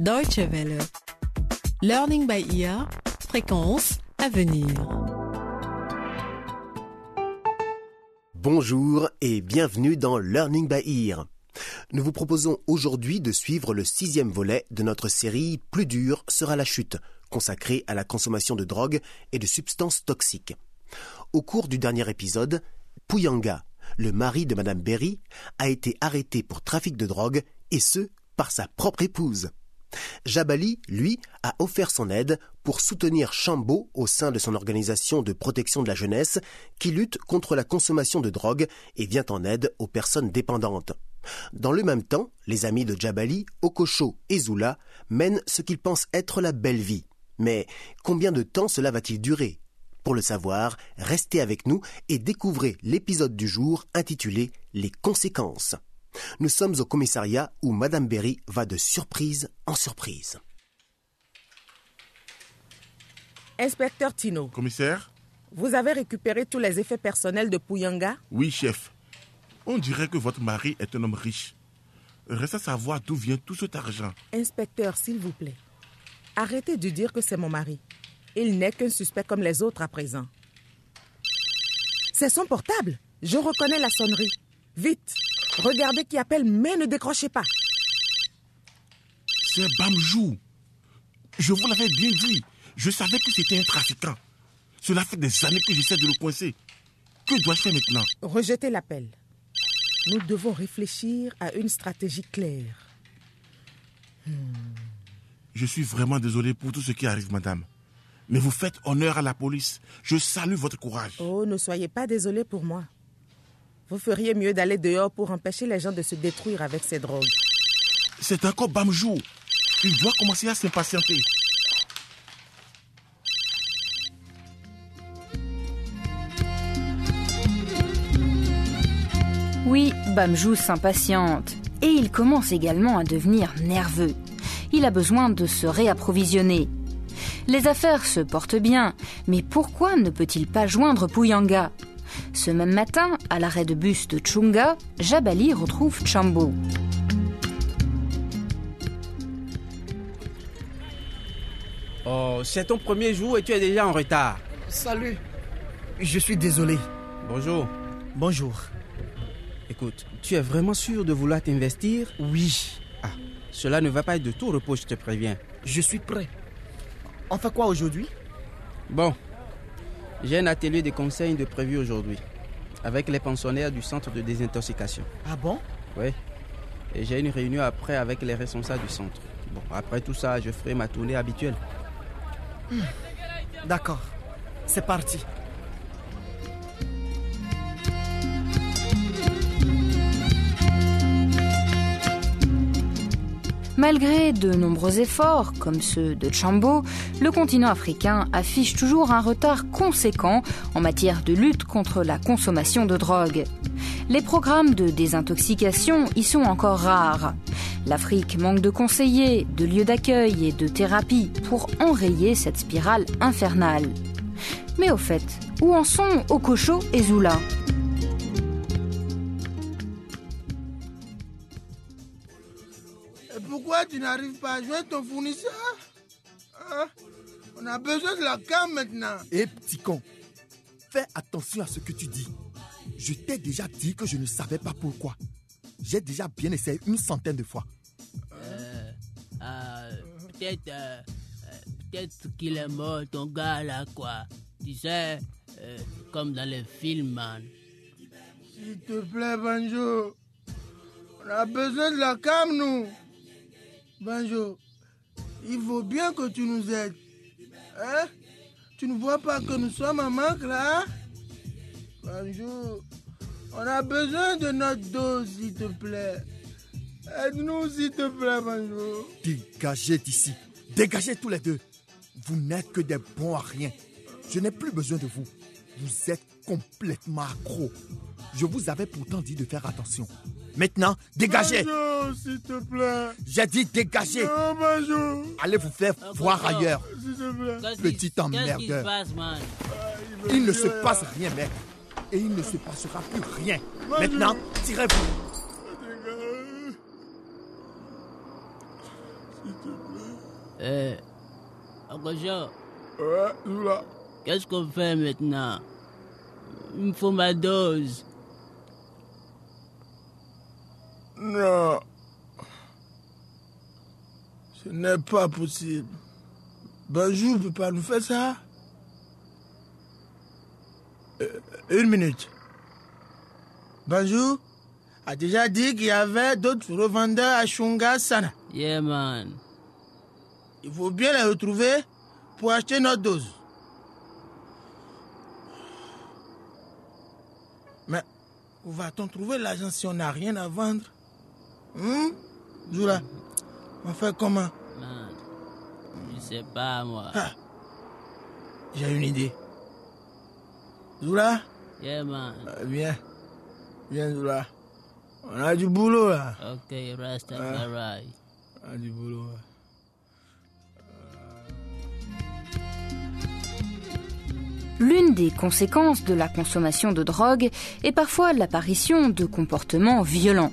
Deutsche Welle. Learning by ear. Fréquence à venir. Bonjour et bienvenue dans Learning by Ear. Nous vous proposons aujourd'hui de suivre le sixième volet de notre série Plus dur sera la chute, consacrée à la consommation de drogue et de substances toxiques. Au cours du dernier épisode, Puyanga, le mari de Madame Berry, a été arrêté pour trafic de drogue et ce, par sa propre épouse. Jabali, lui, a offert son aide pour soutenir Chambaud au sein de son organisation de protection de la jeunesse qui lutte contre la consommation de drogue et vient en aide aux personnes dépendantes. Dans le même temps, les amis de Jabali, Okocho et Zula mènent ce qu'ils pensent être la belle vie. Mais combien de temps cela va-t-il durer? Pour le savoir, restez avec nous et découvrez l'épisode du jour intitulé Les conséquences. Nous sommes au commissariat où Madame Berry va de surprise en surprise. Inspecteur Tino, Commissaire? Vous avez récupéré tous les effets personnels de Puyanga Oui, chef. On dirait que votre mari est un homme riche. Reste à savoir d'où vient tout cet argent. Inspecteur, s'il vous plaît, arrêtez de dire que c'est mon mari. Il n'est qu'un suspect comme les autres à présent. C'est son portable. Je reconnais la sonnerie. Vite, regardez qui appelle, mais ne décrochez pas. C'est Bamjou. Je vous l'avais bien dit. Je savais que c'était un trafiquant. Cela fait des années que j'essaie de le coincer. Que dois-je faire maintenant? Rejetez l'appel. Nous devons réfléchir à une stratégie claire. Je suis vraiment désolé pour tout ce qui arrive, madame. Mais vous faites honneur à la police. Je salue votre courage. Oh, ne soyez pas désolé pour moi. Vous feriez mieux d'aller dehors pour empêcher les gens de se détruire avec ces drogues. C'est encore Bamjou. Il doit commencer à s'impatienter. Oui, Bamjou s'impatiente. Et il commence également à devenir nerveux. Il a besoin de se réapprovisionner. Les affaires se portent bien, mais pourquoi ne peut-il pas joindre Puyanga Ce même matin, à l'arrêt de bus de Chunga, Jabali retrouve Chambo. Oh, c'est ton premier jour et tu es déjà en retard. Salut. Je suis désolé. Bonjour. Bonjour. Écoute, tu es vraiment sûr de vouloir t'investir? Oui, Ah, cela ne va pas être de tout repos, je te préviens. je suis prêt. On fait quoi aujourd'hui? Bon, j'ai un atelier de conseils de prévu aujourd'hui avec les pensionnaires du centre de désintoxication. Ah bon? Oui. Et j'ai une réunion après avec les responsables du centre. Bon, après tout ça, je ferai ma tournée habituelle. D'accord. C'est parti. Malgré de nombreux efforts, comme ceux de Chambo, le continent africain affiche toujours un retard conséquent en matière de lutte contre la consommation de drogue. Les programmes de désintoxication y sont encore rares. L'Afrique manque de conseillers, de lieux d'accueil et de thérapie pour enrayer cette spirale infernale. Mais au fait, où en sont Okocho et Zula? Pourquoi tu n'arrives pas à joindre ton fournisseur Hein? On a besoin de la cam maintenant. Hé petit con, fais attention à ce que tu dis. Je t'ai déjà dit que je ne savais pas pourquoi. J'ai déjà bien essayé une centaine de fois. Euh, peut-être euh, euh, peut-être qu'il est mort, ton gars là, quoi. Tu sais, euh, comme dans les films, man. S'il te plaît, Banjo. On a besoin de la cam, nous. Banjo, il faut bien que tu nous aides. Hein? Tu ne vois pas que nous sommes en manque, là? Banjo, on a besoin de notre dose, s'il te plaît. Aide-nous, s'il te plaît, Banjo. Dégagez d'ici. Dégagez tous les deux. Vous n'êtes que des bons à rien. Je n'ai plus besoin de vous. Vous êtes complètement accro. Je vous avais pourtant dit de faire attention. Maintenant, dégagez. S'il te plaît. J'ai dit dégagez. Non. Allez vous faire voir Okocho. ailleurs. S'il te plaît. Petit se emmerdeur. passe, man? Il ne se passe rien, mec. Et il ne se passera plus rien. Maintenant, tirez-vous. s'il te plaît. Euh, Akocho, Ouais, qu'est-ce qu'on fait maintenant? Il me faut ma dose. Non. Ce n'est pas possible. Banjou ne peut pas nous faire ça. Euh, une minute. Banjou a déjà dit qu'il y avait d'autres revendeurs à Shunga Sana. Yeah, man. Il faut bien les retrouver pour acheter notre dose. Mais où va-t-on trouver l'argent si on n'a rien à vendre? Hum Zula, on fait comment? Man, je sais pas, moi. Ah, J'ai une idée. Zula, Yeah, man. euh, viens. Viens, Zula. On a du boulot là. Ok, Rastafari. On a du boulot. là. L'une des conséquences de la consommation de drogue est parfois l'apparition de comportements violents.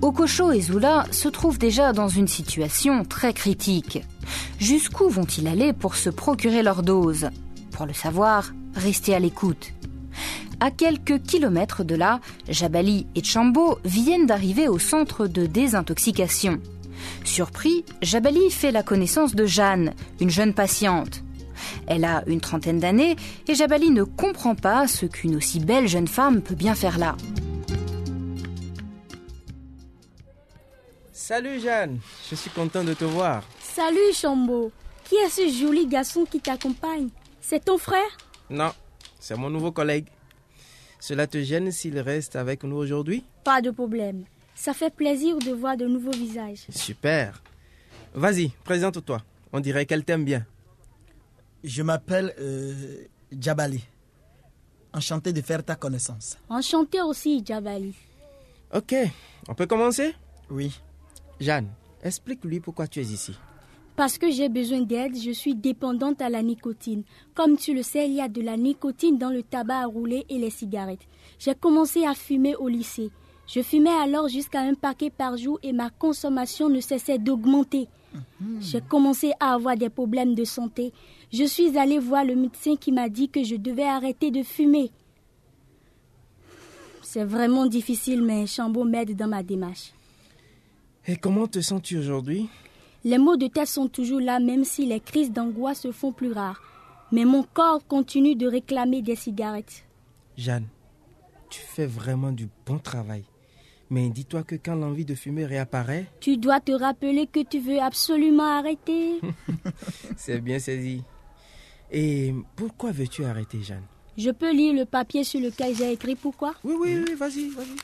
Okocho et Zula se trouvent déjà dans une situation très critique. Jusqu'où vont-ils aller pour se procurer leur dose? Pour le savoir, restez à l'écoute. À quelques kilomètres de là, Jabali et Chambo viennent d'arriver au centre de désintoxication. Surpris, Jabali fait la connaissance de Jeanne, une jeune patiente. Elle a une trentaine d'années et Jabali ne comprend pas ce qu'une aussi belle jeune femme peut bien faire là. Salut Jeanne, je suis content de te voir. Salut Chambo. Qui est ce joli garçon qui t'accompagne? C'est ton frère? Non, c'est mon nouveau collègue. Cela te gêne s'il reste avec nous aujourd'hui? Pas de problème. Ça fait plaisir de voir de nouveaux visages. Super. Vas-y, présente-toi. On dirait qu'elle t'aime bien. Je m'appelle euh, Djabali. Enchanté de faire ta connaissance. Enchanté aussi, Jabali. Ok, on peut commencer? Oui. Jeanne, explique-lui pourquoi tu es ici. Parce que j'ai besoin d'aide, je suis dépendante à la nicotine. Comme tu le sais, il y a de la nicotine dans le tabac à rouler et les cigarettes. J'ai commencé à fumer au lycée. Je fumais alors jusqu'à un paquet par jour et ma consommation ne cessait d'augmenter. J'ai commencé à avoir des problèmes de santé. Je suis allée voir le médecin qui m'a dit que je devais arrêter de fumer. C'est vraiment difficile, mais Chambaud m'aide dans ma démarche. Et comment te sens-tu aujourd'hui? Les maux de tête sont toujours là, même si les crises d'angoisse se font plus rares. Mais mon corps continue de réclamer des cigarettes. Jeanne, tu fais vraiment du bon travail. Mais dis-toi que quand l'envie de fumer réapparaît, Tu dois te rappeler que tu veux absolument arrêter. c'est bien saisi. Et pourquoi veux-tu arrêter, Jeanne? Je peux lire le papier sur lequel j'ai écrit pourquoi? Oui, oui, oui, vas-y, vas-y.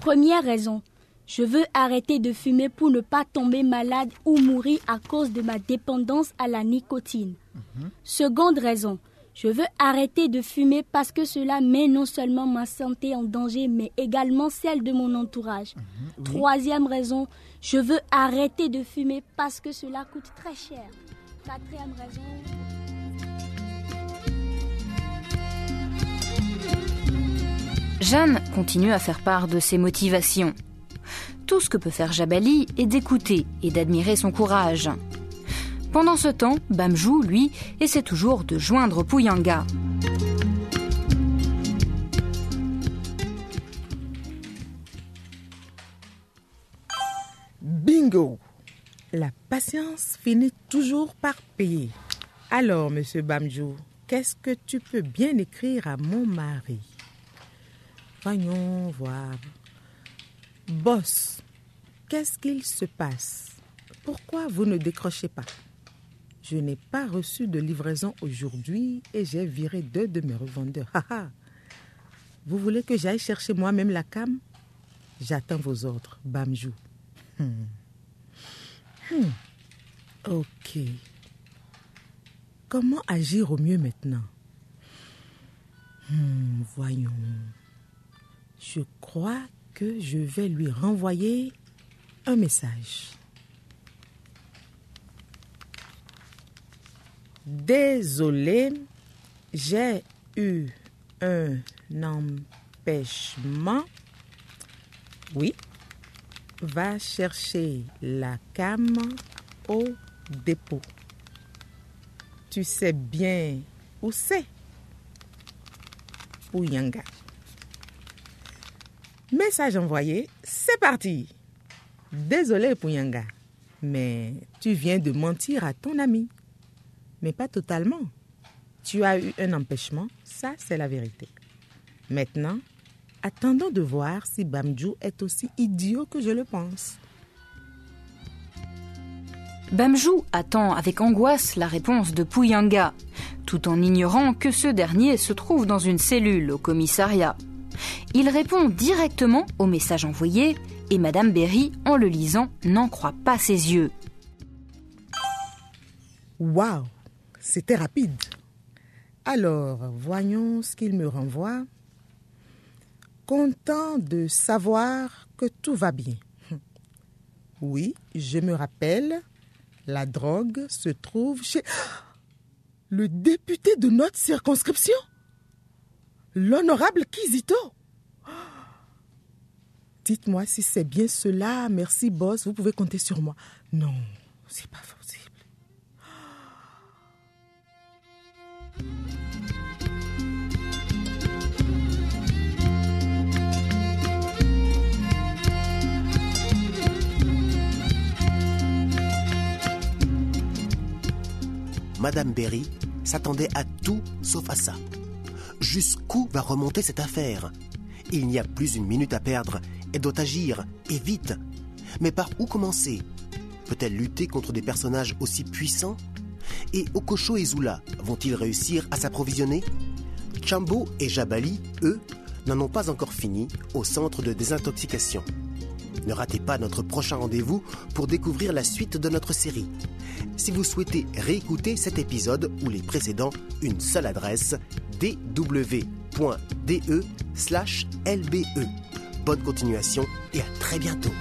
Première raison. Je veux arrêter de fumer pour ne pas tomber malade ou mourir à cause de ma dépendance à la nicotine. Seconde raison. Je veux arrêter de fumer parce que cela met non seulement ma santé en danger, mais également celle de mon entourage. Troisième raison. Je veux arrêter de fumer parce que cela coûte très cher. Quatrième raison. Jeanne continue à faire part de ses motivations. Tout ce que peut faire Jabali est d'écouter et d'admirer son courage. Pendant ce temps, Bamjou, lui, essaie toujours de joindre Pouyanga. Bingo La patience finit toujours par payer. Alors, monsieur Bamjou, qu'est-ce que tu peux bien écrire à mon mari? Voyons voir. Boss, qu'est-ce qu'il se passe? Pourquoi vous ne décrochez pas? Je n'ai pas reçu de livraison aujourd'hui et j'ai viré deux de mes revendeurs. Vous voulez que j'aille chercher moi-même la cam? J'attends vos ordres, Bamjou. Hmm. Hmm. Ok. Comment agir au mieux maintenant? Hmm, Voyons. Je crois je vais lui renvoyer un message. Désolé, j'ai eu un empêchement. Oui, va chercher la cam au dépôt. Tu sais bien où c'est Pouyanga. Message envoyé, c'est parti. Désolé Pouyanga, mais tu viens de mentir à ton ami. Mais pas totalement. Tu as eu un empêchement, ça c'est la vérité. Maintenant, attendons de voir si Bamjou est aussi idiot que je le pense. Bamjou attend avec angoisse la réponse de Pouyanga, tout en ignorant que ce dernier se trouve dans une cellule au commissariat. Il répond directement au message envoyé et Madame Berry, en le lisant, n'en croit pas ses yeux. Waouh, c'était rapide. Alors, voyons ce qu'il me renvoie. Content de savoir que tout va bien. Oui, je me rappelle, la drogue se trouve chez le député de notre circonscription, l'honorable Kizito. Dites-moi si c'est bien cela. Merci, boss. Vous pouvez compter sur moi. Non, c'est pas possible. Madame Berry s'attendait à tout sauf à ça. Jusqu'où va remonter cette affaire? Il n'y a plus une minute à perdre. Elle doit agir, et vite. Mais par où commencer? Peut-elle lutter contre des personnages aussi puissants? Et Okosho et Zula vont-ils réussir à s'approvisionner? Chambo et Jabali, eux, n'en ont pas encore fini au centre de désintoxication. Ne ratez pas notre prochain rendez-vous pour découvrir la suite de notre série. Si vous souhaitez réécouter cet épisode ou les précédents, une seule adresse dw.de/lbe. Bonne continuation et à très bientôt.